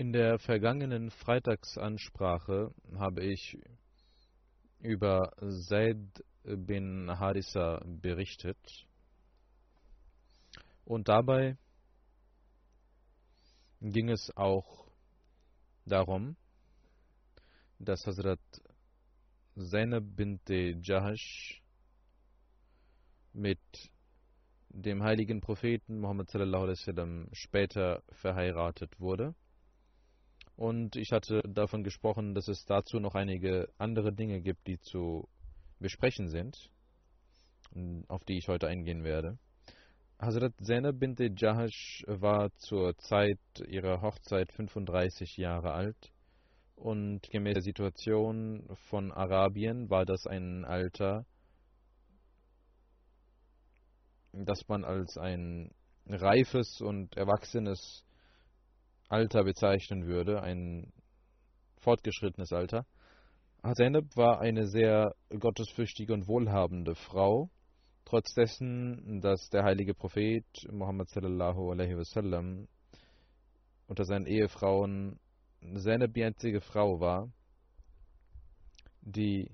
In der vergangenen Freitagsansprache habe ich über Zaid bin Harissa berichtet und dabei ging es auch darum, dass Hazrat Zainab bint Jahash mit dem heiligen Propheten Muhammad sallallahu alaihi wasallam später verheiratet wurde. Und ich hatte davon gesprochen, dass es dazu noch einige andere Dinge gibt, die zu besprechen sind, auf die ich heute eingehen werde. Hazrat Zainab bint Jahash war zur Zeit ihrer Hochzeit 35 Jahre alt und gemäß der Situation von Arabien war das ein Alter, das man als ein reifes und erwachsenes Alter bezeichnen würde, ein fortgeschrittenes Alter. Zainab war eine sehr gottesfürchtige und wohlhabende Frau, trotz dessen, dass der heilige Prophet Muhammad sallallahu alaihi wasallam unter seinen Ehefrauen seine einzige Frau war, die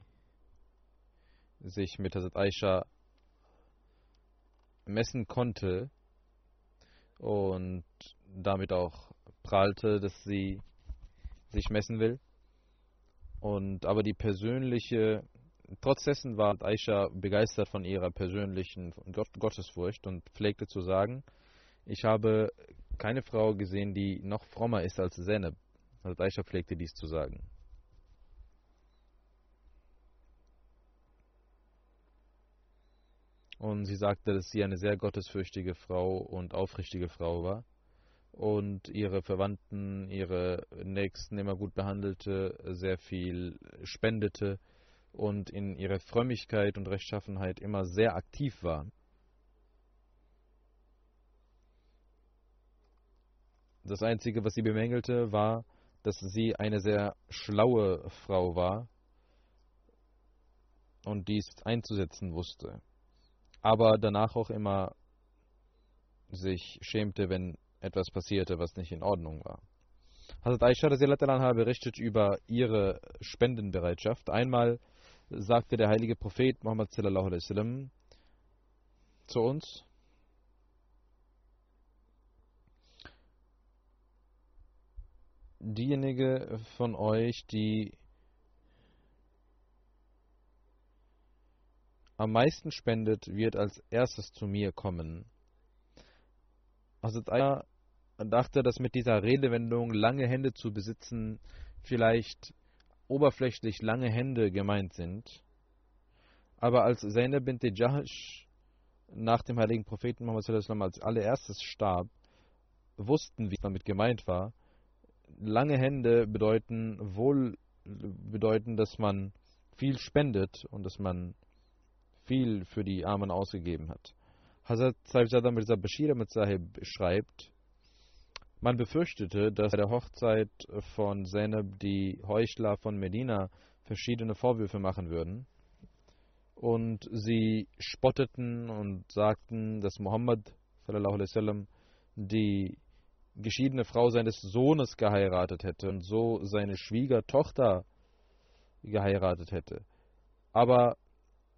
sich mit Hazrat Aisha messen konnte und damit auch prahlte, dass sie sich messen will. Und aber die persönliche, trotz dessen war Aisha begeistert von ihrer persönlichen Gott, Gottesfurcht und pflegte zu sagen, ich habe keine Frau gesehen, die noch frommer ist als Zainab. Also Aisha pflegte dies zu sagen. Und sie sagte, dass sie eine sehr gottesfürchtige Frau und aufrichtige Frau war und ihre Verwandten, ihre Nächsten immer gut behandelte, sehr viel spendete und in ihrer Frömmigkeit und Rechtschaffenheit immer sehr aktiv war. Das Einzige, was sie bemängelte, war, dass sie eine sehr schlaue Frau war und dies einzusetzen wusste. Aber danach auch immer sich schämte, wenn etwas passierte, was nicht in Ordnung war. Hazrat Aisha anha berichtet über ihre Spendenbereitschaft. Einmal sagte der heilige Prophet Muhammad sallallahu alaihi wasallam zu uns, diejenige von euch, die am meisten spendet, wird als erstes zu mir kommen. Hazrat Aisha dachte, dass mit dieser Redewendung lange Hände zu besitzen vielleicht oberflächlich lange Hände gemeint sind. Aber als Zainab bint Jahash nach dem heiligen Propheten Muhammad als allererstes starb, wussten wir, was damit gemeint war, lange Hände bedeuten wohl bedeuten, dass man viel spendet und dass man viel für die Armen ausgegeben hat. Hazrat Saifzada Mirza Bashir Ahmed Sahib schreibt, man befürchtete, dass bei der Hochzeit von Zainab die Heuchler von Medina verschiedene Vorwürfe machen würden. Und sie spotteten und sagten, dass Muhammad die geschiedene Frau seines Sohnes geheiratet hätte und so seine Schwiegertochter geheiratet hätte. Aber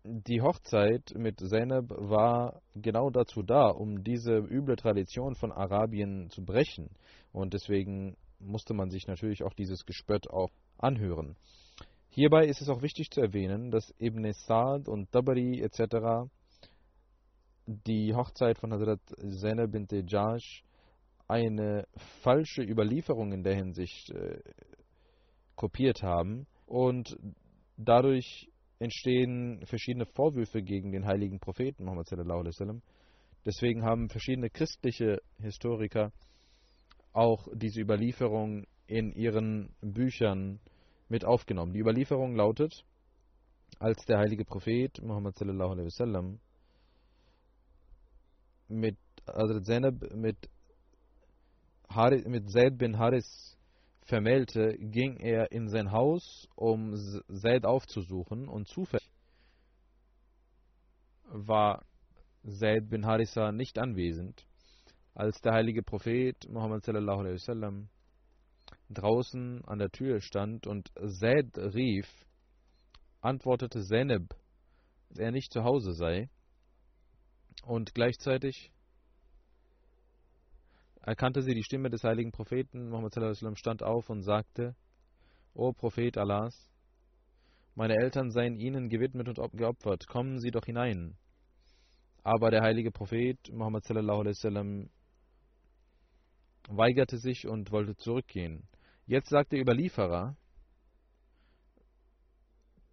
die Hochzeit mit Zainab war genau dazu da, um diese üble Tradition von Arabien zu brechen. Und deswegen musste man sich natürlich auch dieses Gespött auch anhören. Hierbei ist es auch wichtig zu erwähnen, dass Ibn Sa'd und Tabari etc. die Hochzeit von Hazrat Zainab bint Jash eine falsche Überlieferung in der Hinsicht äh, kopiert haben und dadurch entstehen verschiedene Vorwürfe gegen den heiligen Propheten Muhammad. Deswegen haben verschiedene christliche Historiker auch diese Überlieferung in ihren Büchern mit aufgenommen. Die Überlieferung lautet, als der heilige Prophet Muhammad mit Hazrat Zainab mit, Haris, mit Zaid bin Haris vermählte, ging er in sein Haus, um Zaid aufzusuchen und zufällig war Zaid bin Harissa nicht anwesend, als der heilige Prophet Muhammad sallallahu alaihi wasallam draußen an der Tür stand und Zaid rief, antwortete Zainab, dass er nicht zu Hause sei und gleichzeitig erkannte sie die Stimme des heiligen Propheten. Muhammad sallam, stand auf und sagte: O Prophet Allahs, meine Eltern seien ihnen gewidmet und geopfert, kommen Sie doch hinein. Aber der heilige Prophet Muhammad sallam, weigerte sich und wollte zurückgehen. Jetzt sagt der Überlieferer,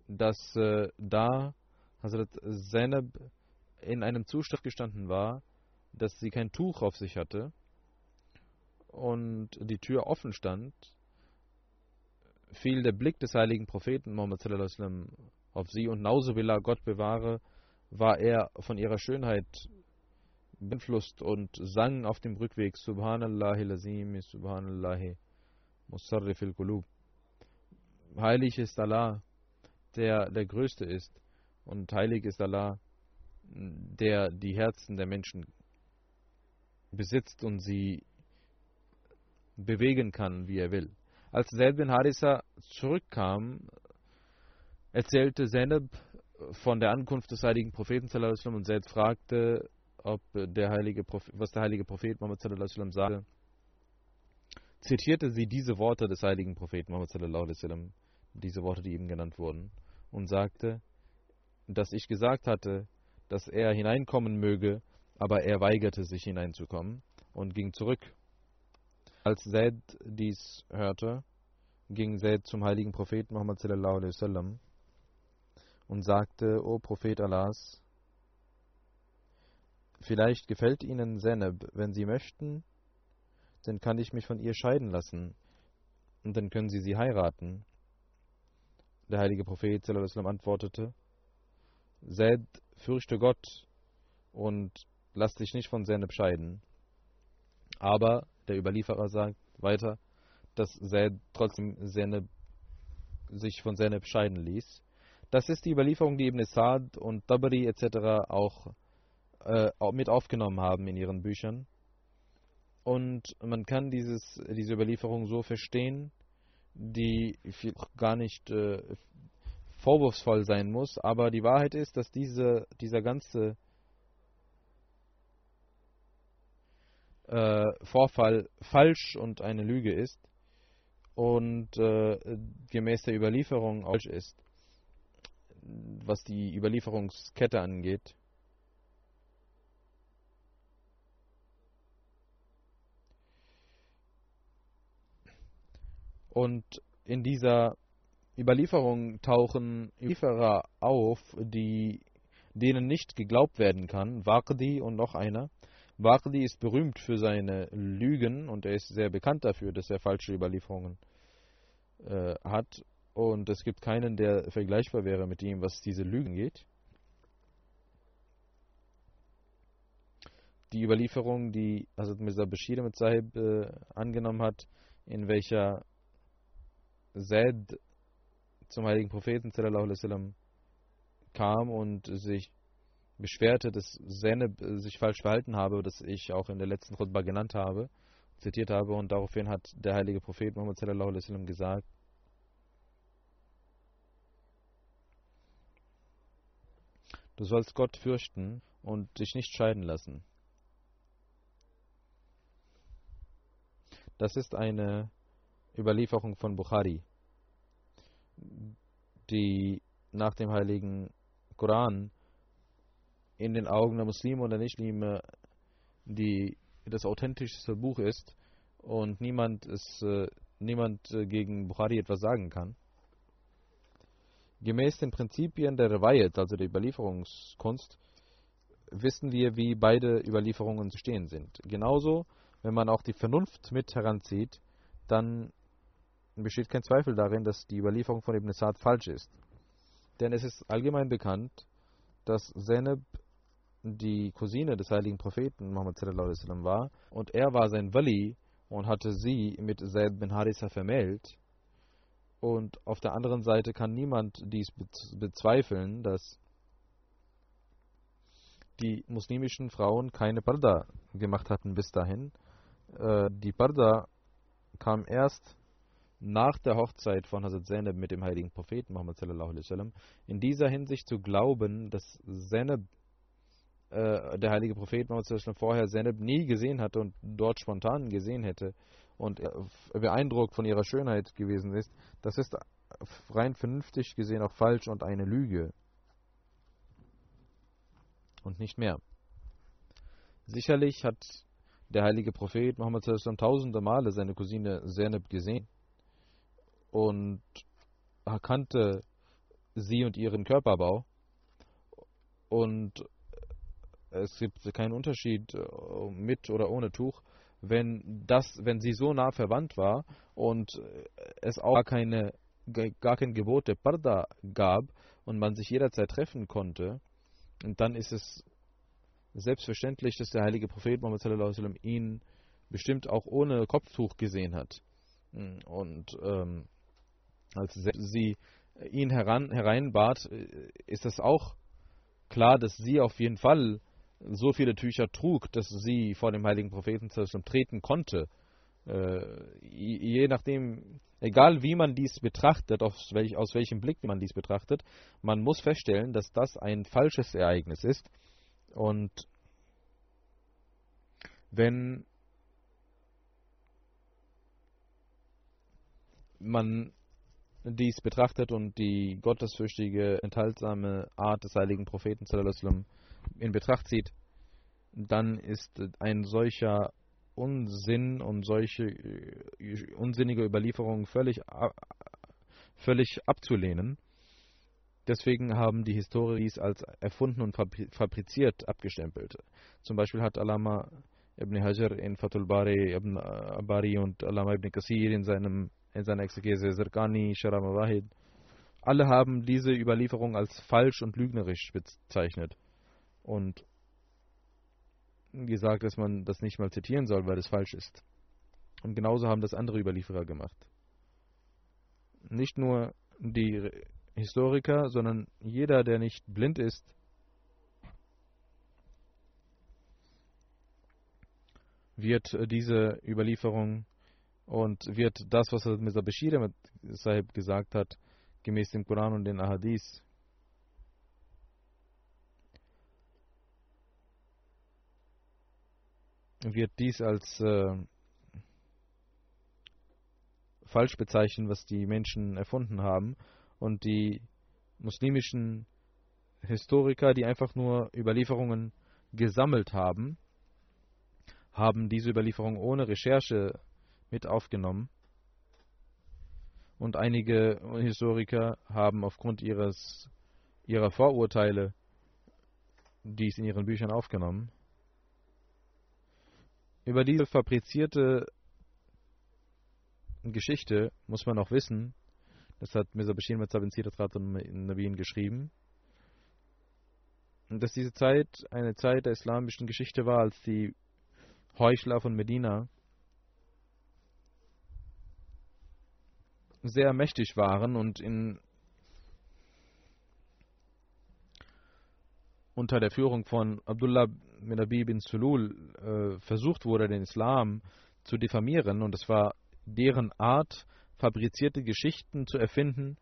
dass äh, da Hazrat Zainab in einem Zustand gestanden war, dass sie kein Tuch auf sich hatte und die Tür offen stand, fiel der Blick des heiligen Propheten Muhammad auf sie und Nauzubillah, Gott bewahre, war er von ihrer Schönheit beeinflusst und sang auf dem Rückweg Subhanallah lazim, Subhanallah musarrifil qulub. Heilig ist Allah, der der Größte ist und heilig ist Allah, der die Herzen der Menschen besitzt und sie bewegen kann, wie er will. Als Zaid bin Harissa zurückkam, erzählte Zainab von der Ankunft des heiligen Propheten und Zaid fragte, ob der heilige Prophet, was der heilige Prophet Muhammad sagte. Zitierte sie diese Worte des heiligen Propheten Muhammad diese Worte, die eben genannt wurden, und sagte, dass ich gesagt hatte, dass er hineinkommen möge, aber er weigerte sich hineinzukommen und ging zurück als Zaid dies hörte, ging Zaid zum heiligen Propheten Muhammad sallallahu alaihi wasallam und sagte: O Prophet Allahs, vielleicht gefällt Ihnen Zainab, wenn Sie möchten, dann kann ich mich von ihr scheiden lassen und dann können Sie sie heiraten. Der heilige Prophet sallallahu alaihi wasallam antwortete: Zaid, fürchte Gott und lass dich nicht von Zainab scheiden. Aber der Überlieferer sagt weiter, dass Zaid trotzdem Zeynep, sich von Zeynep scheiden ließ. Das ist die Überlieferung, die Ibn Sa'd und Tabari etc. Auch, äh, mit aufgenommen haben in ihren Büchern. Und man kann dieses, diese Überlieferung so verstehen, die gar nicht äh, vorwurfsvoll sein muss, aber die Wahrheit ist, dass diese, dieser ganze äh, Vorfall falsch und eine Lüge ist und äh, gemäß der Überlieferung falsch ist, was die Überlieferungskette angeht. Und in dieser Überlieferung tauchen Überlieferer auf, die, denen nicht geglaubt werden kann, Waqdi und noch einer, Waqdi ist berühmt für seine Lügen und er ist sehr bekannt dafür, dass er falsche Überlieferungen äh, hat. Und es gibt keinen, der vergleichbar wäre mit ihm, was diese Lügen geht. Die Überlieferung, die Hazrat Mirza Bashir mit Sahib äh, angenommen hat, in welcher Zaid zum heiligen Propheten sallam, kam und sich beschwerte, dass Zeneb sich falsch verhalten habe, das ich auch in der letzten Khutbah genannt habe, zitiert habe und daraufhin hat der heilige Prophet Muhammad sallam, gesagt, Du sollst Gott fürchten und dich nicht scheiden lassen. Das ist eine Überlieferung von Bukhari, die nach dem heiligen Koran in den Augen der Muslime und der Nichtmuslime die das authentischste Buch ist und niemand es äh, niemand äh, gegen Bukhari etwas sagen kann. Gemäß den Prinzipien der Rewayat, also der Überlieferungskunst, wissen wir, wie beide Überlieferungen zu stehen sind. Genauso, wenn man auch die Vernunft mit heranzieht, dann besteht kein Zweifel darin, dass die Überlieferung von Ibn Sa'd falsch ist. Denn es ist allgemein bekannt, dass Zeneb die Cousine des heiligen Propheten Muhammad war und er war sein Wali und hatte sie mit Zaid bin Harissa vermählt. Und auf der anderen Seite kann niemand dies bezweifeln, dass die muslimischen Frauen keine Parda gemacht hatten bis dahin. Äh, die Parda kam erst nach der Hochzeit von Hazrat Zainab mit dem heiligen Propheten Muhammad. In dieser Hinsicht zu glauben, dass Zainab, äh, der heilige Prophet alaihi wasallam, vorher Zainab nie gesehen hatte und dort spontan gesehen hätte und beeindruckt von ihrer Schönheit gewesen ist, das ist rein vernünftig gesehen auch falsch und eine Lüge. Und nicht mehr. Sicherlich hat der heilige Prophet wasallam tausende Male seine Cousine Zainab gesehen und erkannte sie und ihren Körperbau. Und es gibt keinen Unterschied äh, mit oder ohne Tuch, wenn das, wenn sie so nah verwandt war und es auch gar keine gar kein Gebot der Parda gab und man sich jederzeit treffen konnte, dann ist es selbstverständlich, dass der heilige Prophet Muhammad ihn bestimmt auch ohne Kopftuch gesehen hat. Und ähm, als sie ihn heran, hereinbat, äh, ist es auch klar, dass sie auf jeden Fall so viele Tücher trug, dass sie vor dem heiligen Propheten treten konnte. Äh, je nachdem, egal wie man dies betrachtet, aus, welch, aus welchem Blick man dies betrachtet, man muss feststellen, dass das ein falsches Ereignis ist. Und wenn man dies betrachtet und die gottesfürchtige, enthaltsame Art des heiligen Propheten in Betracht zieht, dann ist ein solcher Unsinn und solche äh, unsinnige Überlieferungen völlig, völlig abzulehnen. Deswegen haben die Historiker dies als erfunden und fabriziert abgestempelt. Zum Beispiel hat Alama ibn Hajar in Fatul Bari, ibn Bari und Alama ibn Qasir in in seiner Exegese Zirkani, Sharam Wahid. Alle haben diese Überlieferung als falsch und lügnerisch bezeichnet und gesagt, dass man das nicht mal zitieren soll, weil es falsch ist. Und genauso haben das andere Überlieferer gemacht. Nicht nur die Historiker, sondern jeder, der nicht blind ist, wird diese Überlieferung und wird das, was Mirza Bashir Sahib gesagt hat, gemäß dem Koran und den Ahadith, wird dies als äh, falsch bezeichnen, was die Menschen erfunden haben. Und die muslimischen Historiker, die einfach nur Überlieferungen gesammelt haben, haben diese Überlieferung ohne Recherche mit aufgenommen. Und einige Historiker haben aufgrund ihres, ihrer Vorurteile dies in ihren Büchern aufgenommen. Über diese fabrizierte Geschichte muss man auch wissen, das hat Mirza Bashir mit Sabin Siratrat und Nabin geschrieben, dass diese Zeit eine Zeit der islamischen Geschichte war, als die Heuchler von Medina sehr mächtig waren und in unter der Führung von Abdullah bin Abi bin Sulul äh, versucht wurde, den Islam zu diffamieren. Und es war deren Art, fabrizierte Geschichten zu erfinden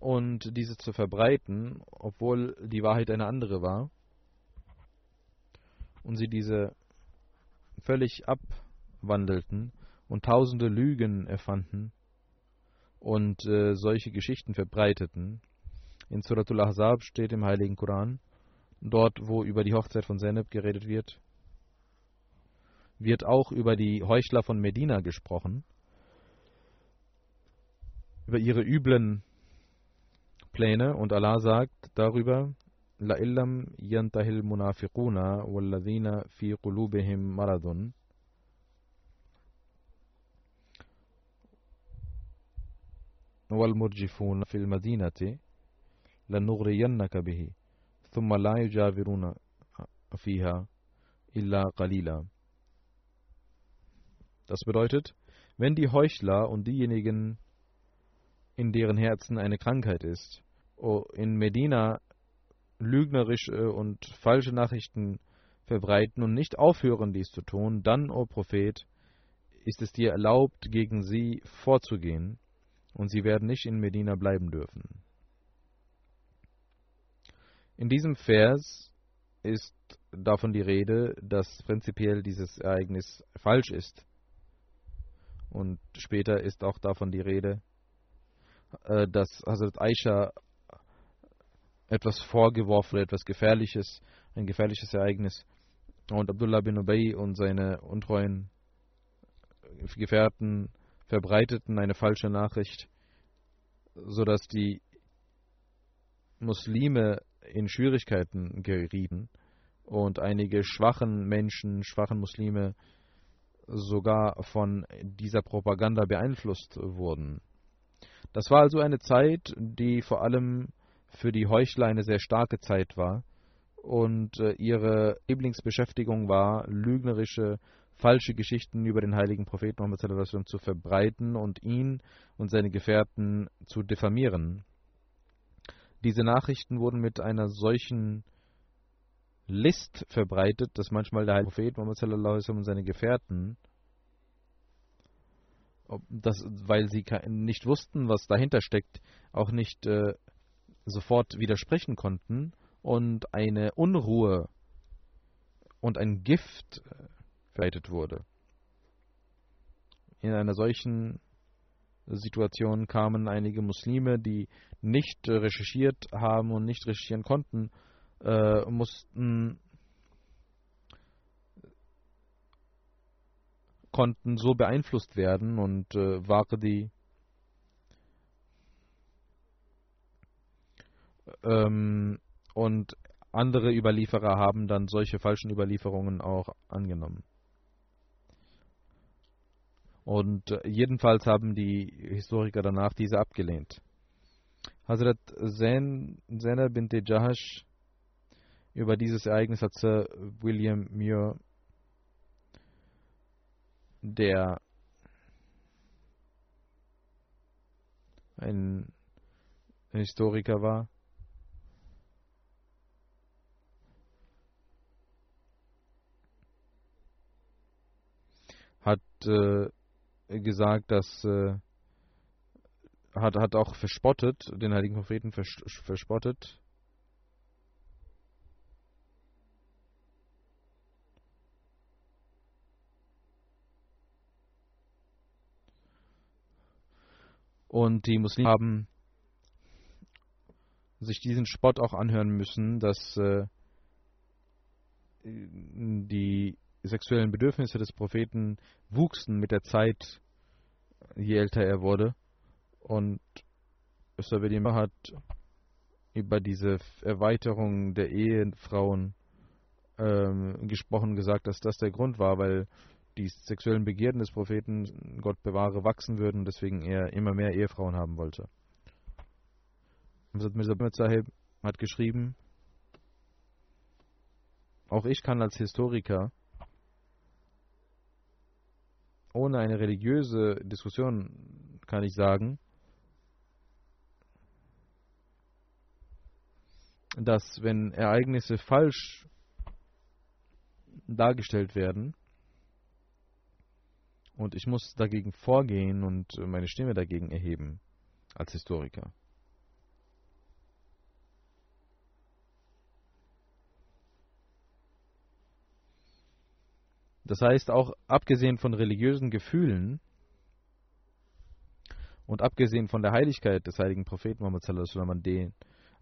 und diese zu verbreiten, obwohl die Wahrheit eine andere war. Und sie diese völlig abwandelten und tausende Lügen erfanden und äh, solche Geschichten verbreiteten. In Suratul Ahzab steht im Heiligen Koran, dort wo über die Hochzeit von Zeneb geredet wird, wird auch über die Heuchler von Medina gesprochen, über ihre üblen Pläne und Allah sagt darüber, La illam yantahil munafiquna walladhina fi qulubihim maradun والمرجفون في المدينة لنغرينك به ثم لا يجاورون فيها إلا قليلا Das bedeutet, wenn die Heuchler und diejenigen, in deren Herzen eine Krankheit ist, in Medina lügnerische und falsche Nachrichten verbreiten und nicht aufhören, dies zu tun, dann, o Prophet, ist es dir erlaubt, gegen sie vorzugehen, und sie werden nicht in Medina bleiben dürfen. In diesem Vers ist davon die Rede, dass prinzipiell dieses Ereignis falsch ist. Und später ist auch davon die Rede, äh, dass Hazrat Aisha etwas vorgeworfen, etwas Gefährliches, ein gefährliches Ereignis. Und Abdullah bin Ubay und seine untreuen Gefährten verbreiteten eine falsche Nachricht, sodass die Muslime in Schwierigkeiten gerieten und einige schwachen Menschen, schwachen Muslime sogar von dieser Propaganda beeinflusst wurden. Das war also eine Zeit, die vor allem für die Heuchler eine sehr starke Zeit war und äh, ihre Lieblingsbeschäftigung war, lügnerische, falsche Geschichten über den heiligen Propheten Muhammad zu verbreiten und ihn und seine Gefährten zu diffamieren. Diese Nachrichten wurden mit einer solchen List verbreitet, dass manchmal der heilige Prophet Muhammad und seine Gefährten, das, weil sie nicht wussten, was dahinter steckt, auch nicht äh, sofort widersprechen konnten und eine Unruhe und ein Gift äh, verbreitet wurde. In einer solchen Situation kamen einige Muslime, die nicht recherchiert haben und nicht recherchieren konnten, äh, mussten konnten so beeinflusst werden und äh, Waqdi ähm, und andere Überlieferer haben dann solche falschen Überlieferungen auch angenommen. Und äh, jedenfalls haben die Historiker danach diese abgelehnt. Hazrat Zainab bint Jahash über dieses Ereignis hat Sir William Muir, der ein Historiker war, hat äh, gesagt, dass äh, hat, hat auch verspottet, den heiligen Propheten vers verspottet. Und die Muslime haben sich diesen Spott auch anhören müssen, dass äh, die sexuellen Bedürfnisse des Propheten wuchsen mit der Zeit, je älter er wurde. Und Sabedima hat über diese Erweiterung der Ehefrauen ähm, gesprochen, gesagt, dass das der Grund war, weil die sexuellen Begierden des Propheten, Gott bewahre, wachsen würden und deswegen er immer mehr Ehefrauen haben wollte. Mirza Sahib hat geschrieben, auch ich kann als Historiker ohne eine religiöse Diskussion kann ich sagen, dass wenn Ereignisse falsch dargestellt werden und ich muss dagegen vorgehen und meine Stimme dagegen erheben als Historiker. Das heißt, auch abgesehen von religiösen Gefühlen und abgesehen von der Heiligkeit des heiligen Propheten Muhammad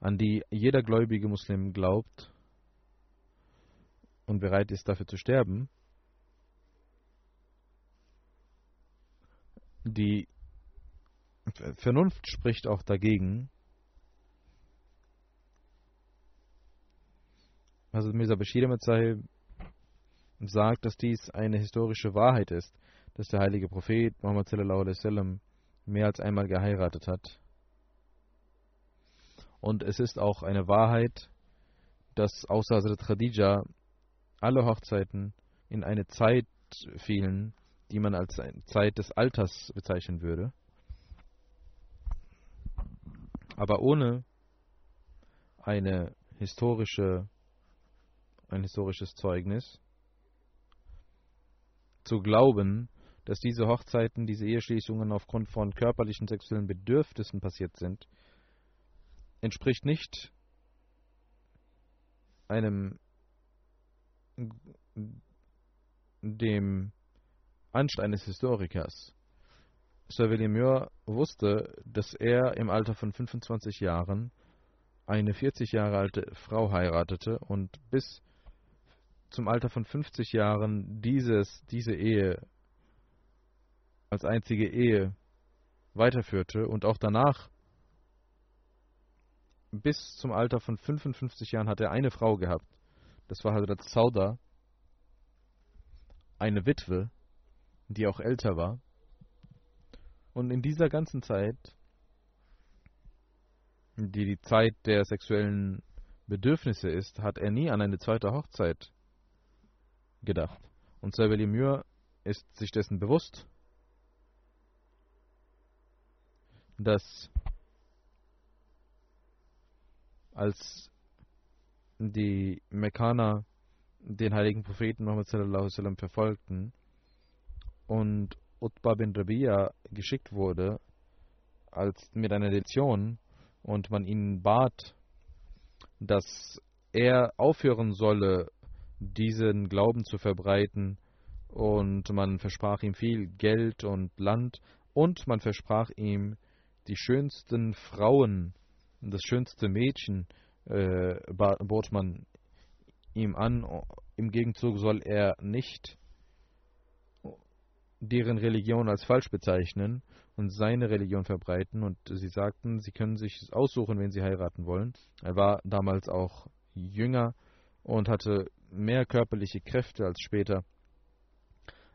an, die jeder gläubige Muslim glaubt und bereit ist dafür zu sterben, die Vernunft spricht auch dagegen. Also Mirza Bashir mit Sagt, dass dies eine historische Wahrheit ist, dass der heilige Prophet Muhammad sallam mehr als einmal geheiratet hat. Und es ist auch eine Wahrheit, dass außer Hazrat Khadija alle Hochzeiten in eine Zeit fielen, die man als Zeit des Alters bezeichnen würde. Aber ohne eine historische, ein historisches Zeugnis zu glauben, dass diese Hochzeiten, diese Eheschließungen aufgrund von körperlichen sexuellen Bedürfnissen passiert sind, entspricht nicht einem dem Anstand eines Historikers. Sir William Muir wusste, dass er im Alter von 25 Jahren eine 40 Jahre alte Frau heiratete und bis zum Alter von 50 Jahren dieses, diese Ehe als einzige Ehe weiterführte und auch danach bis zum Alter von 55 Jahren hat er eine Frau gehabt. Das war Hazrat Sauda, eine Witwe, die auch älter war. Und in dieser ganzen Zeit, die die Zeit der sexuellen Bedürfnisse ist, hat er nie an eine zweite Hochzeit gedacht. Und Sir William Muir ist sich dessen bewusst, dass als die Mekkaner den heiligen Propheten Muhammad sallallahu sallam verfolgten und Utbah bin Rabia geschickt wurde als mit einer Lektion und man ihn bat, dass er aufhören solle, diesen Glauben zu verbreiten. Und man versprach ihm viel Geld und Land und man versprach ihm die schönsten Frauen, das schönste Mädchen äh, bot man ihm an. Im Gegenzug soll er nicht deren Religion als falsch bezeichnen und seine Religion verbreiten. Und sie sagten, sie können sich aussuchen, wen sie heiraten wollen. Er war damals auch jünger und hatte mehr körperliche Kräfte als später.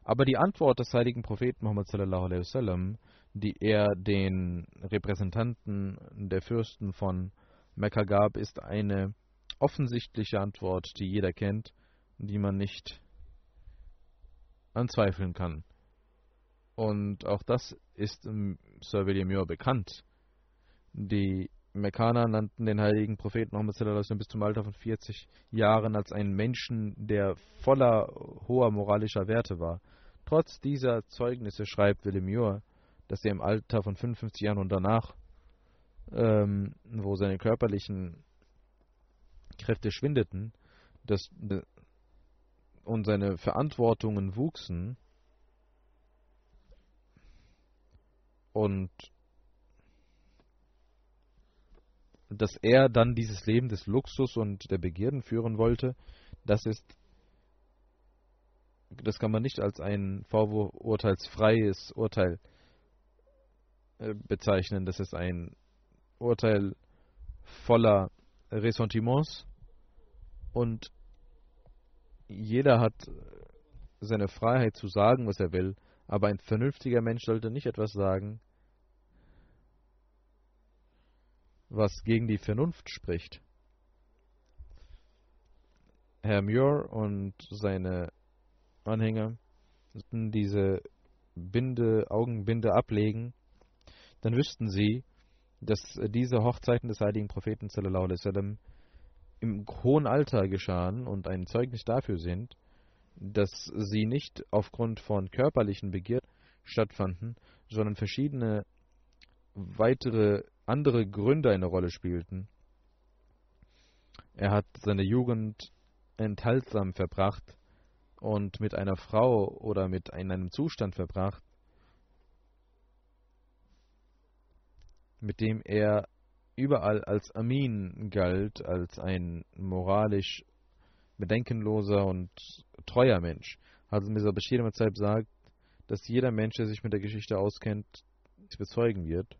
Aber die Antwort des heiligen Propheten Muhammad sallallahu alaihi wasallam, die er den Repräsentanten der Fürsten von Mekka gab, ist eine offensichtliche Antwort, die jeder kennt, die man nicht anzweifeln kann. Und auch das ist Sir William Muir bekannt. Die Mekkaner nannten den heiligen Propheten Muhammad bis zum Alter von 40 Jahren als einen Menschen, der voller hoher moralischer Werte war. Trotz dieser Zeugnisse schreibt William Muir, dass er im Alter von 55 Jahren und danach, ähm, wo seine körperlichen Kräfte schwindeten dass, und seine Verantwortungen wuchsen und dass er dann dieses Leben des Luxus und der Begierden führen wollte, das ist, das kann man nicht als ein vorurteilsfreies Urteil äh, bezeichnen. Das ist ein Urteil voller Ressentiments und jeder hat seine Freiheit zu sagen, was er will, aber ein vernünftiger Mensch sollte nicht etwas sagen, was gegen die Vernunft spricht. Herr Muir und seine Anhänger sollten diese Binde, Augenbinde ablegen, dann wüssten sie, dass diese Hochzeiten des heiligen Propheten wasallam im hohen Alter geschahen und ein Zeugnis dafür sind, dass sie nicht aufgrund von körperlichen Begierden stattfanden, sondern verschiedene weitere andere Gründe eine Rolle spielten. Er hat seine Jugend enthaltsam verbracht und mit einer Frau oder mit einem Zustand verbracht, mit dem er überall als Amin galt, als ein moralisch bedenkenloser und treuer Mensch. Also Mr. Bashir sagt, dass jeder Mensch, der sich mit der Geschichte auskennt, es bezeugen wird.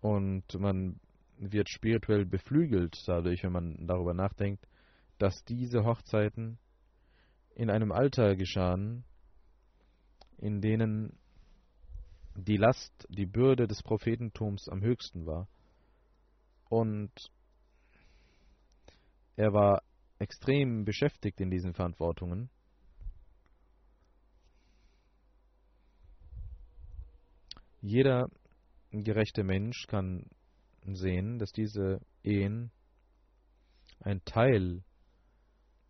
Und man wird spirituell beflügelt dadurch, wenn man darüber nachdenkt, dass diese Hochzeiten in einem Alter geschahen, in denen die Last, die Bürde des Prophetentums am höchsten war. Und er war extrem beschäftigt in diesen Verantwortungen. Jeder gerechte Mensch kann sehen, dass diese Ehen ein Teil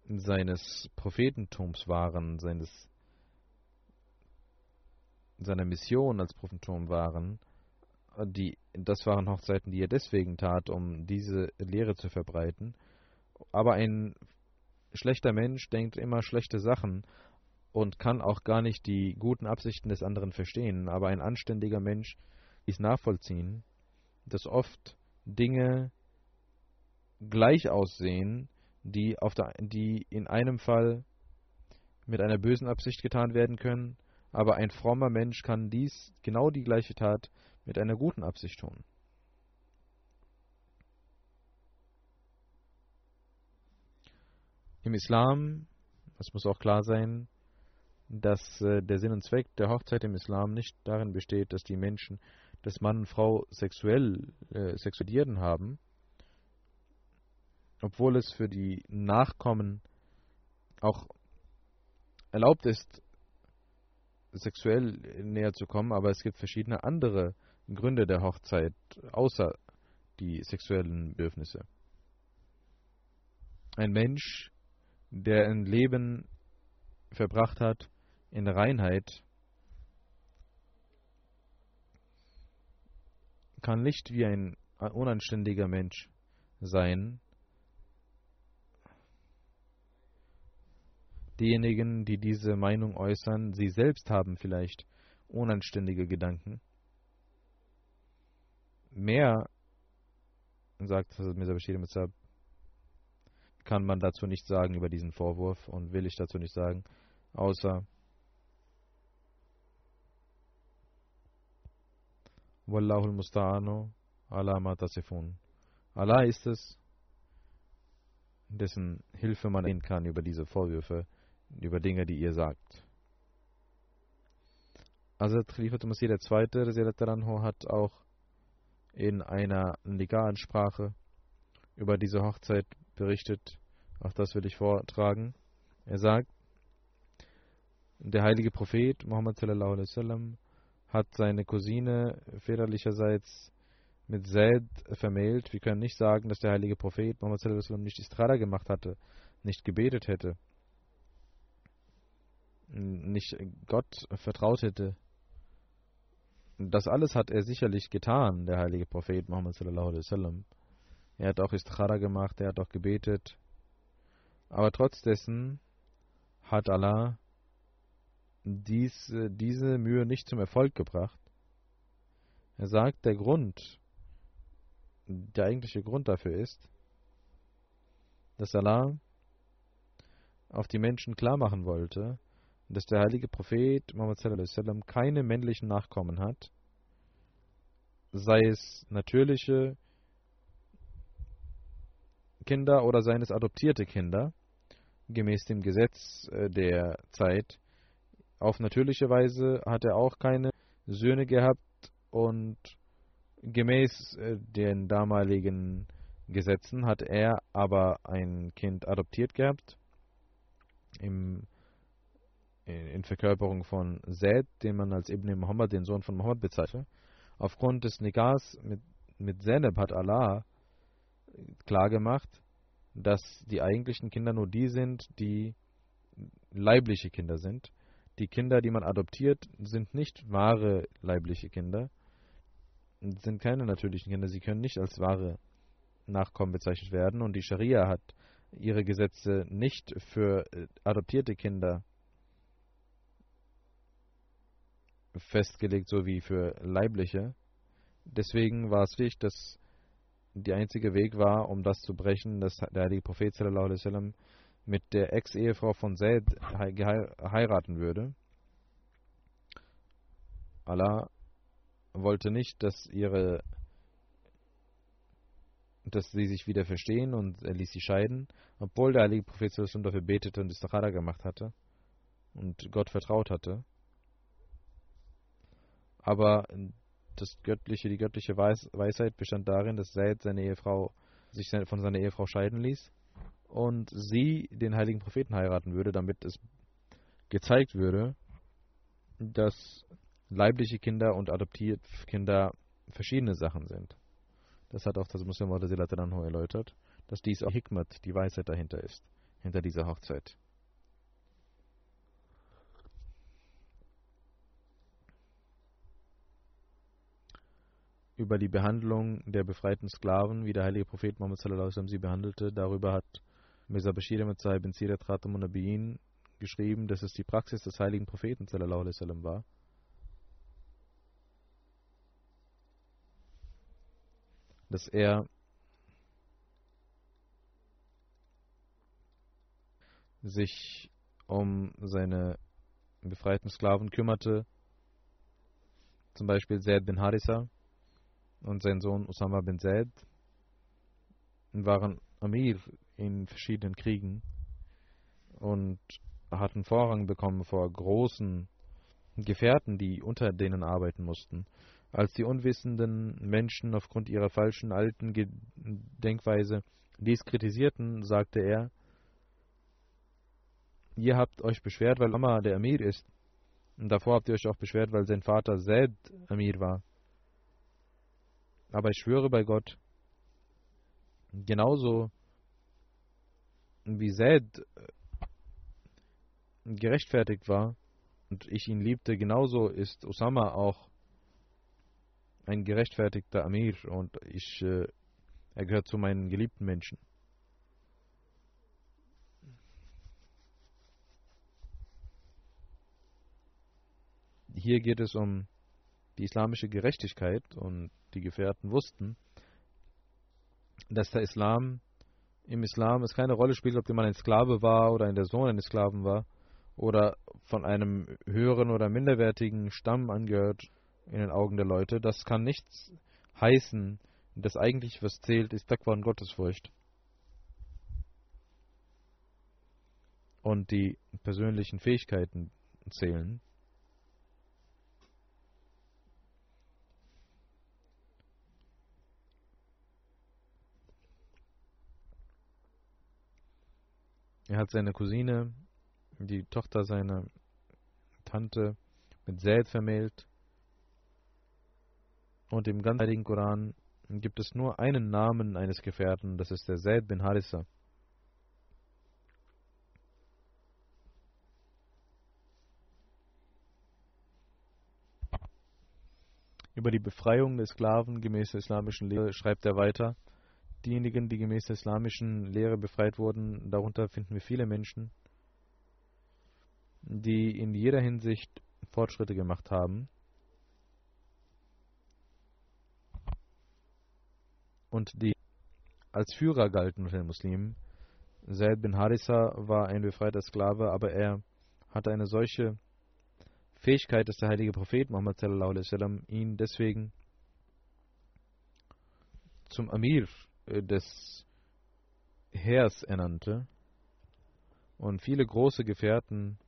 seines Prophetentums waren, seines seiner Mission als Prophetentum waren, die, das waren Hochzeiten, die er deswegen tat, um diese Lehre zu verbreiten. Aber ein schlechter Mensch denkt immer schlechte Sachen und kann auch gar nicht die guten Absichten des anderen verstehen. Aber ein anständiger Mensch ist nachvollziehen, dass oft Dinge gleich aussehen, die, auf der, die in einem Fall mit einer bösen Absicht getan werden können aber ein frommer Mensch kann dies, genau die gleiche Tat, mit einer guten Absicht tun. Im Islam, es muss auch klar sein, dass äh, der Sinn und Zweck der Hochzeit im Islam nicht darin besteht, dass die Menschen, dass Mann und Frau sexuell äh, Sexualierten haben, obwohl es für die Nachkommen auch erlaubt ist, sexuell näher zu kommen, aber es gibt verschiedene andere Gründe der Hochzeit, außer die sexuellen Bedürfnisse. Ein Mensch, der ein Leben verbracht hat in Reinheit, kann nicht wie ein unanständiger Mensch sein, Diejenigen, die diese Meinung äußern, sie selbst haben vielleicht unanständige Gedanken. Mehr, sagt Mirza Bashir Mitzab, kann man dazu nicht sagen über diesen Vorwurf und will ich dazu nicht sagen, außer Wallahul Musta'anu ala ma tasifun. Allah ist es, dessen Hilfe man nehmen kann über diese Vorwürfe, über Dinge, die ihr sagt. Hazrat Khalifat Masih II. hat auch in einer Liga-Ansprache über diese Hochzeit berichtet. Auch das will ich vortragen. Er sagt, der heilige Prophet Muhammad sallam, hat seine Cousine väterlicherseits mit Zaid vermählt. Wir können nicht sagen, dass der heilige Prophet Muhammad nicht Istrada gemacht hatte, nicht gebetet hätte nicht Gott vertraut hätte. Das alles hat er sicherlich getan, der heilige Prophet Muhammad. Er hat auch Istikhara gemacht, er hat auch gebetet. Aber trotz dessen hat Allah dies, diese Mühe nicht zum Erfolg gebracht. Er sagt, der Grund, der eigentliche Grund dafür ist, dass Allah auf die Menschen klar machen wollte, dass der heilige Prophet Muhammad sallam, keine männlichen Nachkommen hat, sei es natürliche Kinder oder seien es adoptierte Kinder, gemäß dem Gesetz äh, der Zeit. Auf natürliche Weise hat er auch keine Söhne gehabt und gemäß äh, den damaligen Gesetzen hat er aber ein Kind adoptiert gehabt im, in Verkörperung von Zaid, den man als Ibn Muhammad, den Sohn von Muhammad bezeichnet. Aufgrund des Nigas mit, mit Zainab hat Allah klargemacht, dass die eigentlichen Kinder nur die sind, die leibliche Kinder sind. Die Kinder, die man adoptiert, sind nicht wahre leibliche Kinder, sind keine natürlichen Kinder. Sie können nicht als wahre Nachkommen bezeichnet werden. Und die Scharia hat ihre Gesetze nicht für äh, adoptierte Kinder festgelegt, so wie für leibliche. Deswegen war es wichtig, dass der einzige Weg war, um das zu brechen, dass der heilige Prophet sallam, mit der Ex-Ehefrau von Zaid heiraten würde. Allah wollte nicht, dass ihre dass sie sich wieder verstehen und er ließ sie scheiden, obwohl der heilige Prophet sallam dafür betete und Istikhara gemacht hatte und Gott vertraut hatte. Aber das göttliche, die göttliche Weis Weisheit bestand darin, dass Said seine Ehefrau sich von seiner Ehefrau scheiden ließ und sie den heiligen Propheten heiraten würde, damit es gezeigt würde, dass leibliche Kinder und adoptierte Kinder verschiedene Sachen sind. Das hat auch das Muslim Anhu erläutert, dass dies auch Hikmat, die Weisheit dahinter ist, hinter dieser Hochzeit. über die Behandlung der befreiten Sklaven, wie der heilige Prophet Muhammad sallam, sie behandelte. Darüber hat Mirza Bashir mit bin Sirat Ratam Nabiyin geschrieben, dass es die Praxis des heiligen Propheten sallam, war. Dass er sich um seine befreiten Sklaven kümmerte, zum Beispiel Zaid bin Harissa, und sein Sohn Osama bin Zaid waren Amir in verschiedenen Kriegen und hatten Vorrang bekommen vor großen Gefährten, die unter denen arbeiten mussten. Als die unwissenden Menschen aufgrund ihrer falschen alten Denkweise dies kritisierten, sagte er, ihr habt euch beschwert, weil Amma der Amir ist. Und davor habt ihr euch auch beschwert, weil sein Vater Zaid Amir war. Aber ich schwöre bei Gott, genauso wie Zaid äh, gerechtfertigt war und ich ihn liebte, genauso ist Osama auch ein gerechtfertigter Amir und ich, äh, er gehört zu meinen geliebten Menschen. Hier geht es um die islamische Gerechtigkeit und die Gefährten wussten, dass der Islam im Islam es keine Rolle spielt, ob jemand ein Sklave war oder ein der Sohn eines Sklaven war oder von einem höheren oder minderwertigen Stamm angehört in den Augen der Leute. Das kann nichts heißen. Das eigentlich, was zählt, ist Taqwa und Gottesfurcht. Und die persönlichen Fähigkeiten zählen. Er hat seine Cousine, die Tochter seiner Tante, mit Zaid vermählt. Und im ganz heiligen Koran gibt es nur einen Namen eines Gefährten, das ist der Zaid bin Harissa. Über die Befreiung der Sklaven gemäß der islamischen Lehre schreibt er weiter diejenigen, die gemäß der islamischen Lehre befreit wurden, darunter finden wir viele Menschen, die in jeder Hinsicht Fortschritte gemacht haben. Und die als Führer galten unter den Muslimen. Zaid bin Harissa war ein befreiter Sklave, aber er hatte eine solche Fähigkeit, dass der heilige Prophet Muhammad ihn deswegen zum Amir des Heers ernannte und viele große Gefährten,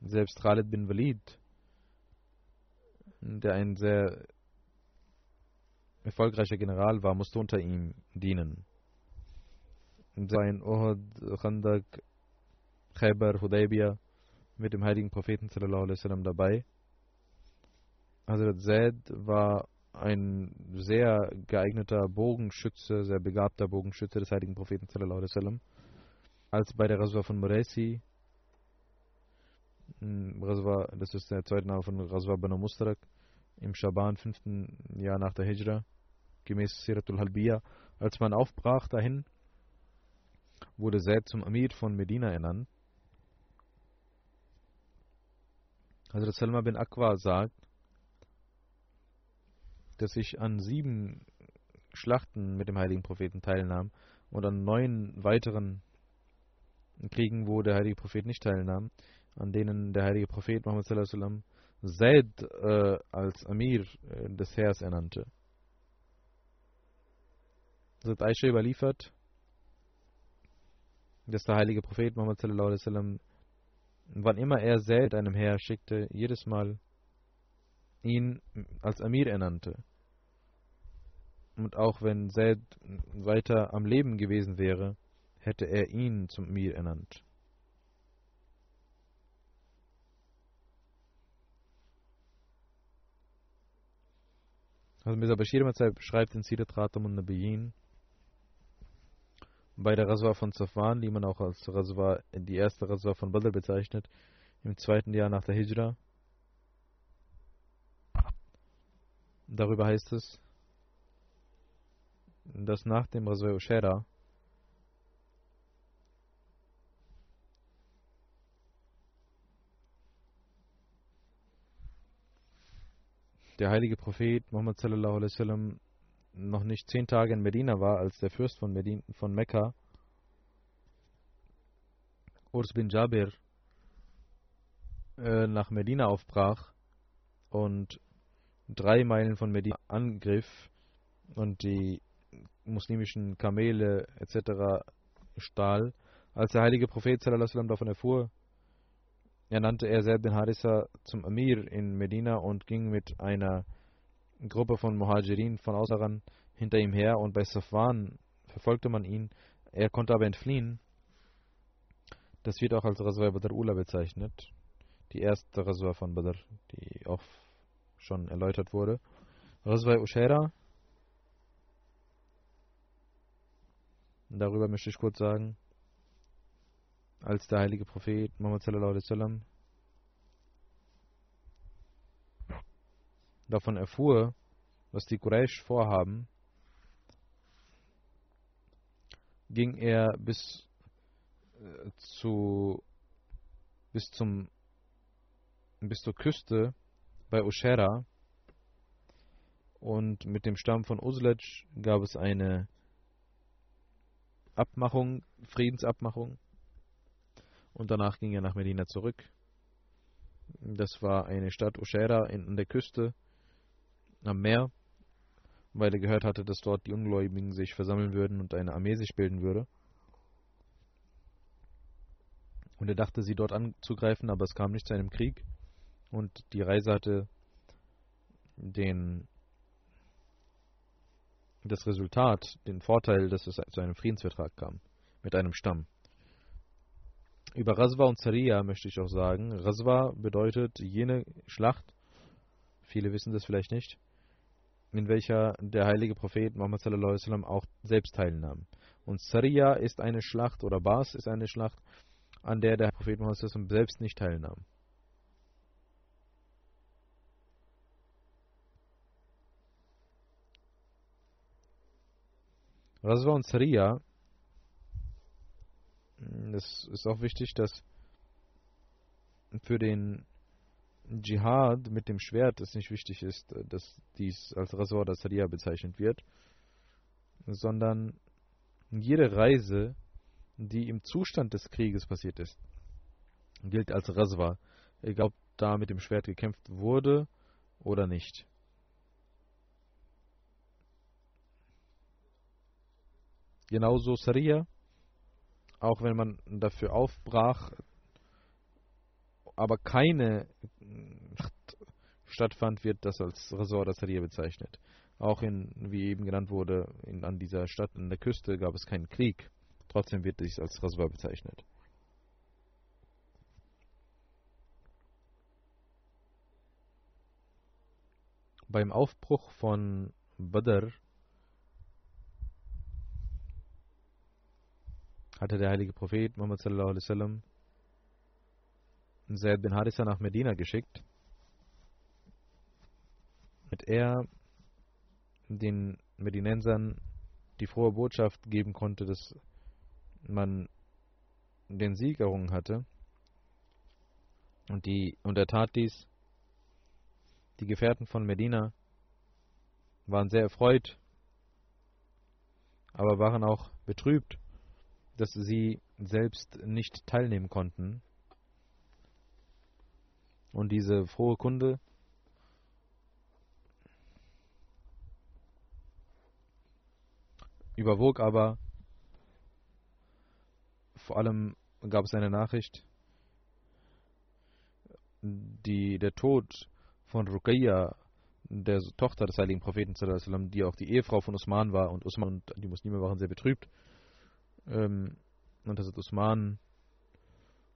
selbst Khalid bin Walid, der ein sehr erfolgreicher General war, musste unter ihm dienen. Sein Uhud, Khandak, Khaybar, Hudaybiyah mit dem heiligen Propheten sallam, dabei. Hazrat Zaid war ein sehr geeigneter Bogenschütze, sehr begabter Bogenschütze des heiligen Propheten sallam. Als bei der Raswa von Muresi, hm, das ist der zweite Name von Raswa Banu Mustarak, im Schaban, fünften Jahr nach der Hijra, gemäß Siratul Halbiya, als man aufbrach dahin, wurde Zaid zum Amir von Medina ernannt. Hazrat Salma bin Akwa sagt, dass ich an sieben Schlachten mit dem heiligen Propheten teilnahm und an neun weiteren Kriegen, wo der heilige Prophet nicht teilnahm, an denen der heilige Prophet Muhammad sallam Zaid äh, als Amir äh, des Heers ernannte. Hazrat Aisha überliefert, dass der heilige Prophet Muhammad sallam wann immer er Zaid einem Heer schickte, jedes Mal ihn als Amir ernannte. Und auch wenn Zaid weiter am Leben gewesen wäre, hätte er ihn zum Amir ernannt. Also Mirza Bashir schreibt in Sirat Khatam und Nabiyin bei der Raswa von Safwan, die man auch als Raswa, die erste Raswa von Badr bezeichnet, im zweiten Jahr nach der Hijra. Darüber heißt es, dass nach dem Raswa Ushera der heilige Prophet Muhammad sallallahu alaihi wasallam noch nicht zehn Tage in Medina war, als der Fürst von, Medina, von Mekka, Urs bin Jabir, äh, nach Medina aufbrach und drei Meilen von Medina angriff und die muslimischen Kamele etc. stahl. Als der heilige Prophet davon erfuhr, ernannte er Zaid bin Harissa zum Amir in Medina und ging mit einer Gruppe von Muhajirin von außerhalb hinter ihm her und bei Safwan verfolgte man ihn. Er konnte aber entfliehen. Das wird auch als Raswa Badr Ula bezeichnet. Die erste Raswa von Badr, die auch schon erläutert wurde. Raswa Ushaira. Darüber möchte ich kurz sagen. Als der heilige Prophet Muhammad sallallahu alaihi wasallam davon erfuhr, was die Quraysh vorhaben, ging er bis äh, zu bis zum bis zur Küste bei Ushera und mit dem Stamm von Uzlaj gab es eine Abmachung, Friedensabmachung und danach ging er nach Medina zurück. Das war eine Stadt Ushera an der Küste am Meer, weil er gehört hatte, dass dort die Ungläubigen sich versammeln würden und eine Armee sich bilden würde. Und er dachte, sie dort anzugreifen, aber es kam nicht zu einem Krieg. Und die Reise hatte den, das Resultat, den Vorteil, dass es zu einem Friedensvertrag kam mit einem Stamm. Über Raswa und Zaria möchte ich auch sagen. Raswa bedeutet jene Schlacht, viele wissen das vielleicht nicht, in welcher der heilige Prophet Muhammad sallallahu alaihi wasallam auch selbst teilnahm. Und Sariya ist eine Schlacht oder Bas ist eine Schlacht, an der der Prophet Muhammad sallallahu alaihi wasallam selbst nicht teilnahm. Raswa und Sariya, es ist auch wichtig, dass für den Dschihad mit dem Schwert es nicht wichtig ist, dass dies als Rasor oder Sariya bezeichnet wird, sondern jede Reise, die im Zustand des Krieges passiert ist, gilt als Raswa, egal ob da mit dem Schwert gekämpft wurde oder nicht. Genauso Sariya auch wenn man dafür aufbrach, aber keine stattfand, wird das als Resort Asariya bezeichnet. Auch in, wie eben genannt wurde, in, an dieser Stadt an der Küste gab es keinen Krieg. Trotzdem wird dies als Raswa bezeichnet. Beim Aufbruch von Badr hatte der heilige Prophet Muhammad sallallahu alaihi wasallam Zaid bin Harissa nach Medina geschickt, mit er den Medinensern die frohe Botschaft geben konnte, dass man den Sieg errungen hatte. Und, die, und er tat dies. Die Gefährten von Medina waren sehr erfreut, aber waren auch betrübt, dass sie selbst nicht teilnehmen konnten. Und diese frohe Kunde überwog aber. Vor allem gab es eine Nachricht, die der Tod von Ruqayya, der Tochter des heiligen Propheten, die auch die Ehefrau von Usman war, und Usman und die Muslime waren sehr betrübt. Ähm, und das Usman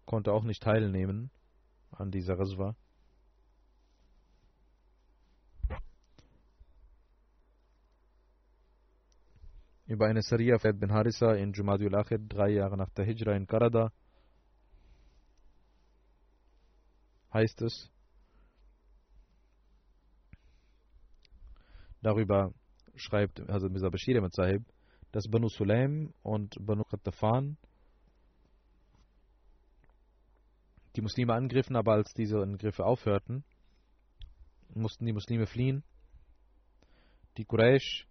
konnte auch nicht teilnehmen an dieser Raswa. über eine Saria fährt bin Harissa in Jumadiul Akhir, drei Jahre nach der Hijra in Karada, heißt es, darüber schreibt also Mirza Bashir Sahib, dass Banu Sulaim und Banu Qattafan die Muslime angriffen, aber als diese Angriffe aufhörten, mussten die Muslime fliehen. Die Quraysh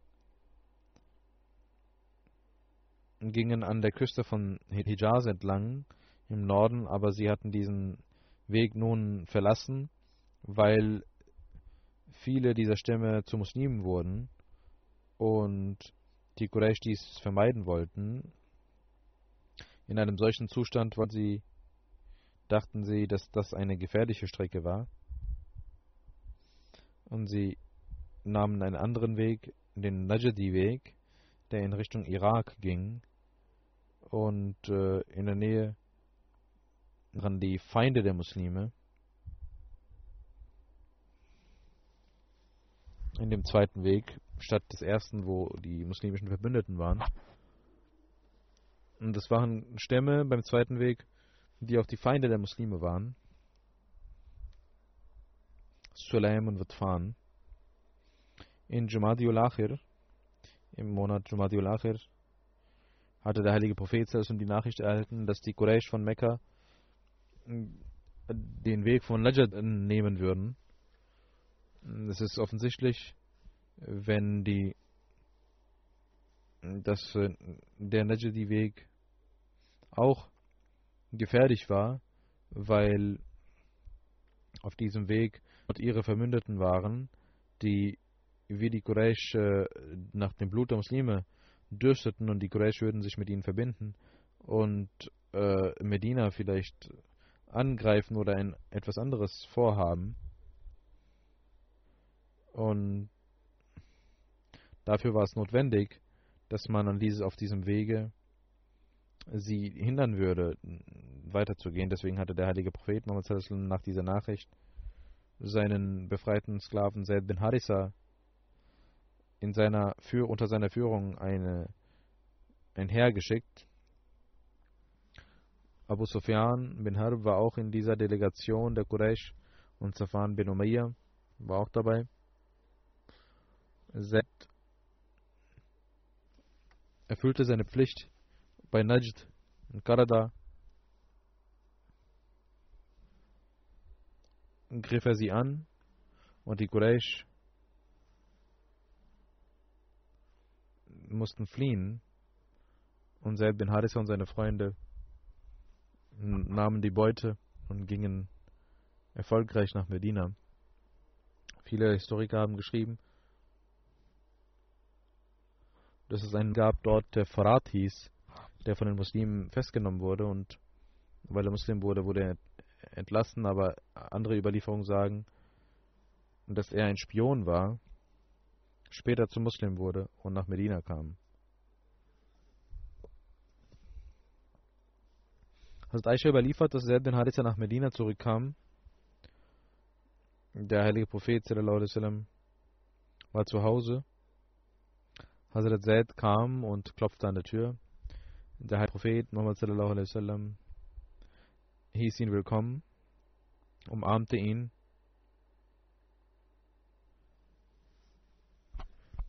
gingen an der Küste von Hijaz entlang im Norden, aber sie hatten diesen Weg nun verlassen, weil viele dieser Stämme zu Muslimen wurden und die Quraysh dies vermeiden wollten. In einem solchen Zustand, sie dachten sie, dass das eine gefährliche Strecke war. Und sie nahmen einen anderen Weg, den Najdi-Weg, der in Richtung Irak ging und äh, in der Nähe waren die Feinde der Muslime. In dem zweiten Weg, statt des ersten, wo die muslimischen Verbündeten waren. Und es waren Stämme beim zweiten Weg, die auch die Feinde der Muslime waren. Sulaim und Watfan. In Jumadiul Akhir, im Monat Jumadiul Akhir, hatte der heilige Prophet die Nachricht erhalten, dass die Quraysh von Mekka äh, den Weg von Najad nehmen würden. Es ist offensichtlich, wenn die dass äh, der Najdi-Weg auch gefährlich war, weil auf diesem Weg ihre Vermündeten waren, die wie die Quraysh äh, nach dem Blut der Muslime dürsteten und die Quraysh würden sich mit ihnen verbinden und äh, Medina vielleicht angreifen oder ein etwas anderes vorhaben. Und dafür war es notwendig, dass man an dieses, auf diesem Wege sie hindern würde, weiterzugehen. Deswegen hatte der heilige Prophet Muhammad nach dieser Nachricht seinen befreiten Sklaven Zaid bin Harissa in seiner für, unter seiner Führung eine, ein Heer geschickt. Abu Sufyan bin Harb war auch in dieser Delegation der Quraysh und Safan bin Umayyah war auch dabei. Zed erfüllte seine Pflicht bei Najd in Karada. griff er sie an und die Quraysh mussten fliehen und Zaid bin Harissa und seine Freunde nahmen die Beute und gingen erfolgreich nach Medina. Viele Historiker haben geschrieben, dass es einen gab dort, der Farat hieß, der von den Muslimen festgenommen wurde und weil er Muslim wurde, wurde er entlassen, aber andere Überlieferungen sagen, dass er ein Spion war, später zum Muslim wurde und nach Medina kam. Hazrat Aisha überliefert, dass Zaid bin Haritha nach Medina zurückkam. Der heilige Prophet sallam, war zu Hause. Hazrat Zaid kam und klopfte an der Tür. Der heilige Prophet Muhammad sallam, hieß ihn willkommen, umarmte ihn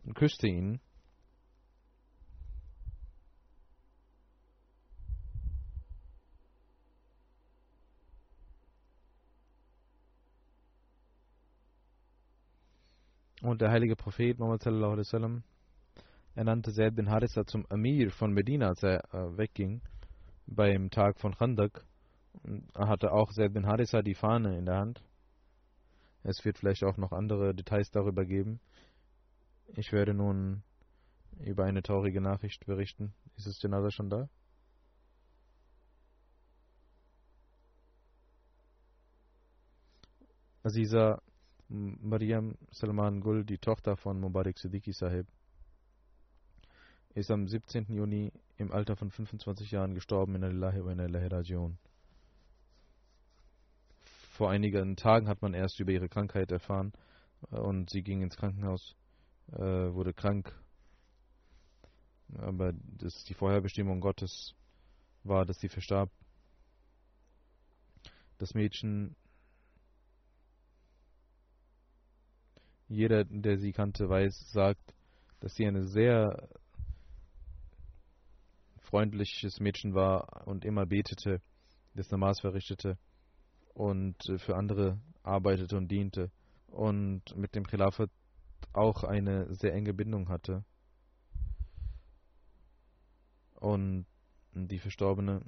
und küsste ihn. Und der heilige Prophet Muhammad sallallahu alaihi wasallam ernannte Zaid bin Harissa zum Amir von Medina, als er äh, wegging beim Tag von Khandak. Er hatte auch Zaid bin Harissa die Fahne in der Hand. Es wird vielleicht auch noch andere Details darüber geben. Ich werde nun über eine traurige Nachricht berichten. Ist das Janaza schon da? Aziza Mariam Salman Gul, die Tochter von Mubarak Siddiqui Sahib, ist am 17. Juni im Alter von 25 Jahren gestorben in Allahi wa Ilahi Rajion. Vor einigen Tagen hat man erst über ihre Krankheit erfahren äh, und sie ging ins Krankenhaus, äh, wurde krank. Aber das, die Vorherbestimmung Gottes war, dass sie verstarb. Das Mädchen jeder, der sie kannte, weiß, sagt, dass sie ein sehr freundliches Mädchen war und immer betete, das Namas verrichtete und für andere arbeitete und diente und mit dem Khilafat auch eine sehr enge Bindung hatte. Und die Verstorbene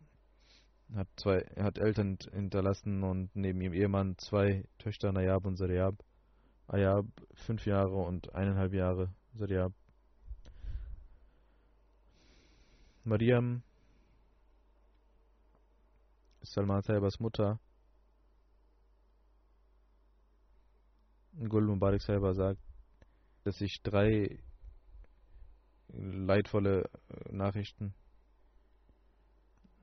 hat zwei, hat Eltern hinterlassen und neben ihrem Ehemann zwei Töchter, Nayab und Sariab. Ayab fünf Jahre und eineinhalb Jahre. Sariab. Mariam Salman Saibas Mutter. Gul Mubarak Saiba sagt, dass ich drei leidvolle Nachrichten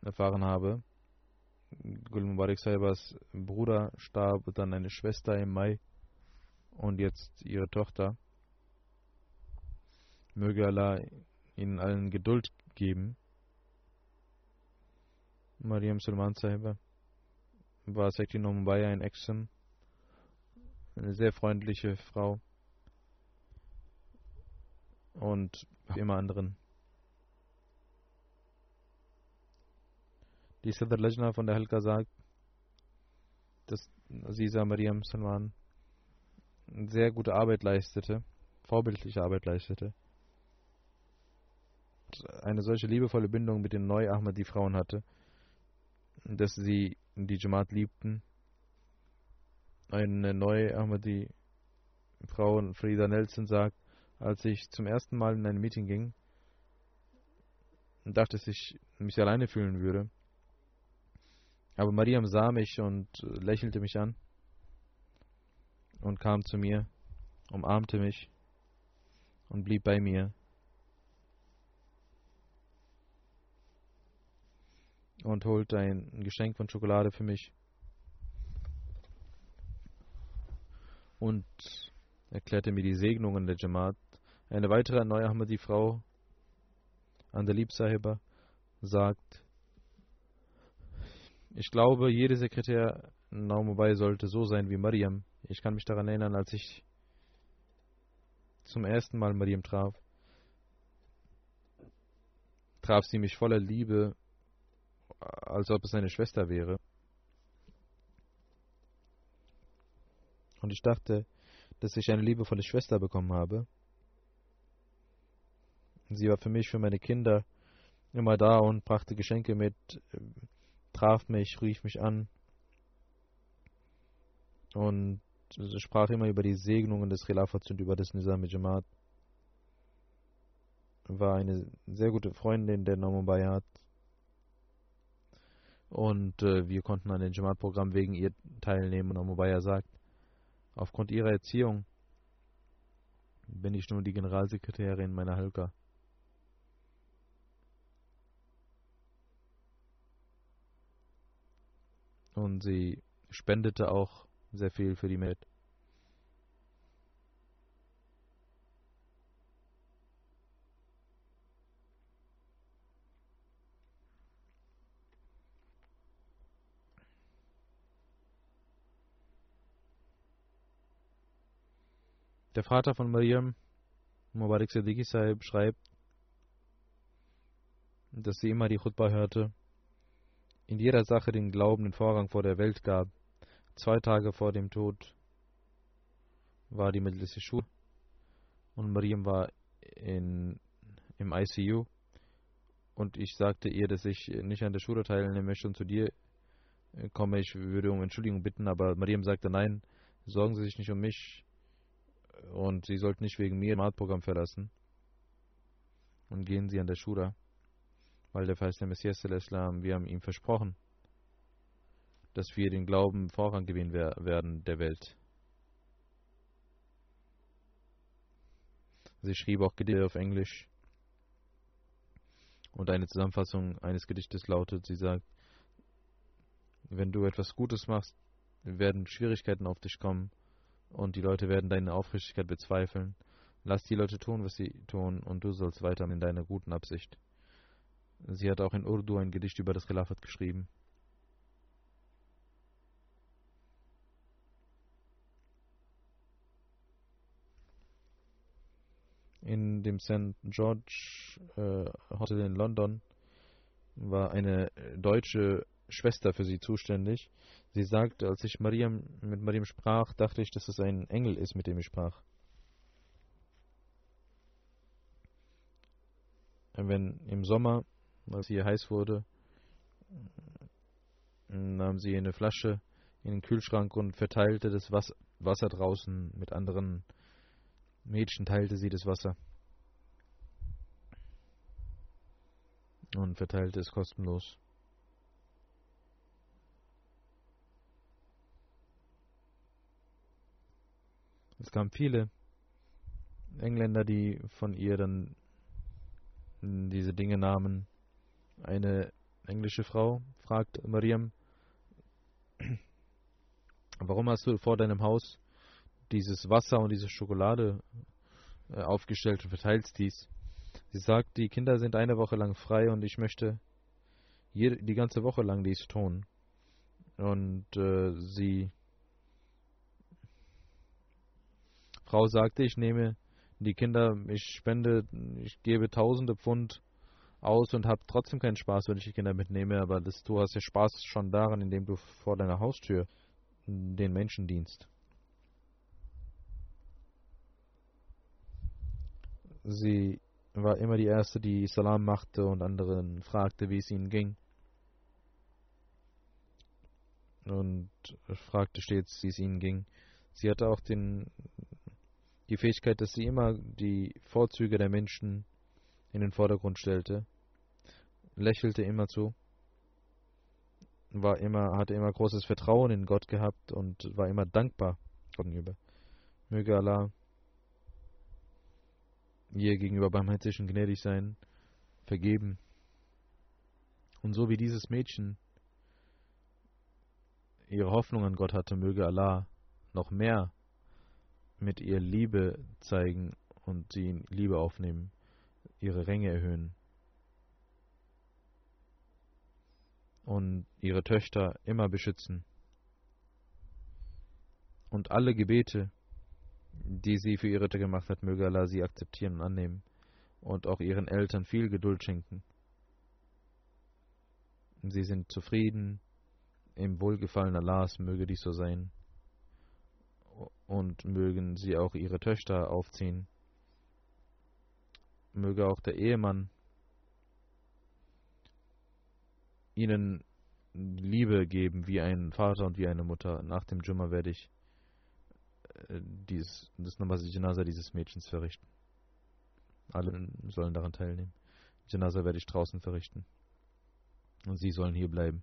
erfahren habe. Gul Mubarak Saibas Bruder starb, dann eine Schwester im Mai und jetzt ihre Tochter. Möge Allah ihnen allen Geduld geben. Mariam Sulman Sahiba war Sekti Mumbai in Exum. Eine sehr freundliche Frau. Und immer anderen. Die Sadr Lajna von der Halka sagt, dass Aziza Mariam Salman sehr gute Arbeit leistete, vorbildliche Arbeit leistete, eine solche liebevolle Bindung mit den Neu-Ahmadi-Frauen hatte, dass sie die Jamaat liebten. Eine Neu-Ahmadi-Frau, Frida Nelson, sagt, als ich zum ersten Mal in ein Meeting ging, dachte ich, ich mich alleine fühlen würde. Aber Mariam sah mich und lächelte mich an und kam zu mir, umarmte mich und blieb bei mir. Und holte ein Geschenk von Schokolade für mich. Und erklärte mir die Segnungen der Jamaat. Eine weitere neue Ahmadi-Frau, Andalib Sahiba, sagt, ich glaube, jeder Sekretär Naumubai sollte so sein wie Mariam. Ich kann mich daran erinnern, als ich zum ersten Mal Mariam traf, traf sie mich voller Liebe, als ob es eine Schwester wäre. Und ich dachte, dass ich eine liebevolle Schwester bekommen habe. Sie war für mich, für meine Kinder immer da und brachte Geschenke mit, traf mich, rief mich an und sprach immer über die Segnungen des Khilafats und über das Nizam Jamaat. War eine sehr gute Freundin der Nomubayat Und äh, wir konnten an dem Jamaat-Programm wegen ihr teilnehmen. Und Amubaya sagt, aufgrund ihrer Erziehung bin ich nur die Generalsekretärin meiner Halka. Und sie spendete auch sehr viel für die Med. Der Vater von Mariam, Mubarak Siddiqui Sahib, schreibt, dass sie immer die Khutbah hörte, in jeder Sache den Glauben den Vorrang vor der Welt gab. Zwei Tage vor dem Tod war die mittlere Schule und Mariam war in, im ICU und ich sagte ihr, dass ich nicht an der Schule teilnehmen möchte und zu dir komme. Ich würde um Entschuldigung bitten, aber Mariam sagte nein, sorgen Sie sich nicht um mich, und Sie sollten nicht wegen mir das Maatprogramm verlassen und gehen Sie an der Shura, weil der verheißene Messias Islam, wir haben ihm versprochen, dass wir den Glauben Vorrang gewinnen werden der Welt. Sie schrieb auch Gedichte auf Englisch. Und eine Zusammenfassung eines Gedichtes lautet, sie sagt, wenn du etwas Gutes machst, werden Schwierigkeiten auf dich kommen und die Leute werden deine Aufrichtigkeit bezweifeln. Lass die Leute tun, was sie tun, und du sollst weiter in deiner guten Absicht. Sie hat auch in Urdu ein Gedicht über das Khilafat geschrieben. In dem St. George äh, Hotel in London war eine deutsche Schwester für sie zuständig. Sie sagte, als ich Mariam, mit Mariam sprach, dachte ich, dass es ein Engel ist, mit dem ich sprach. Wenn im Sommer, als hier heiß wurde, nahm sie eine Flasche in den Kühlschrank und verteilte das Wasser draußen mit anderen Mädchen, teilte sie das Wasser und verteilte es kostenlos. Es kamen viele Engländer, die von ihr dann diese Dinge nahmen. Eine englische Frau fragt Mariam, warum hast du vor deinem Haus dieses Wasser und diese Schokolade äh, aufgestellt und verteilst dies? Sie sagt, die Kinder sind eine Woche lang frei und ich möchte die ganze Woche lang dies tun. Und äh, sie Frau sagte, ich nehme die Kinder, ich spende, ich gebe tausende Pfund aus und habe trotzdem keinen Spaß, wenn ich die Kinder mitnehme, aber das, du hast ja Spaß schon daran, indem du vor deiner Haustür den Menschen dienst. Sie war immer die Erste, die Salam machte und anderen fragte, wie es ihnen ging. Und fragte stets, wie es ihnen ging. Sie hatte auch den die Fähigkeit, dass sie immer die Vorzüge der Menschen in den Vordergrund stellte, lächelte immer zu, war immer, hatte immer großes Vertrauen in Gott gehabt und war immer dankbar gegenüber. Möge Allah ihr gegenüber barmherzig und gnädig sein, vergeben. Und so wie dieses Mädchen ihre Hoffnung an Gott hatte, möge Allah noch mehr mit ihr Liebe zeigen und sie in Liebe aufnehmen, ihre Ränge erhöhen und ihre Töchter immer beschützen. Und alle Gebete, die sie für ihre Töchter gemacht hat, möge Allah sie akzeptieren und annehmen und auch ihren Eltern viel Geduld schenken. Sie sind zufrieden, im Wohlgefallen Allahs möge dies so sein und mögen sie auch ihre Töchter aufziehen. Möge auch der Ehemann ihnen Liebe geben wie ein Vater und wie eine Mutter. Nach dem Jumma werde ich äh, dies, das Namaz Janaza dieses Mädchens verrichten. Alle sollen daran teilnehmen. Janaza werde ich draußen verrichten. Und sie sollen hier bleiben.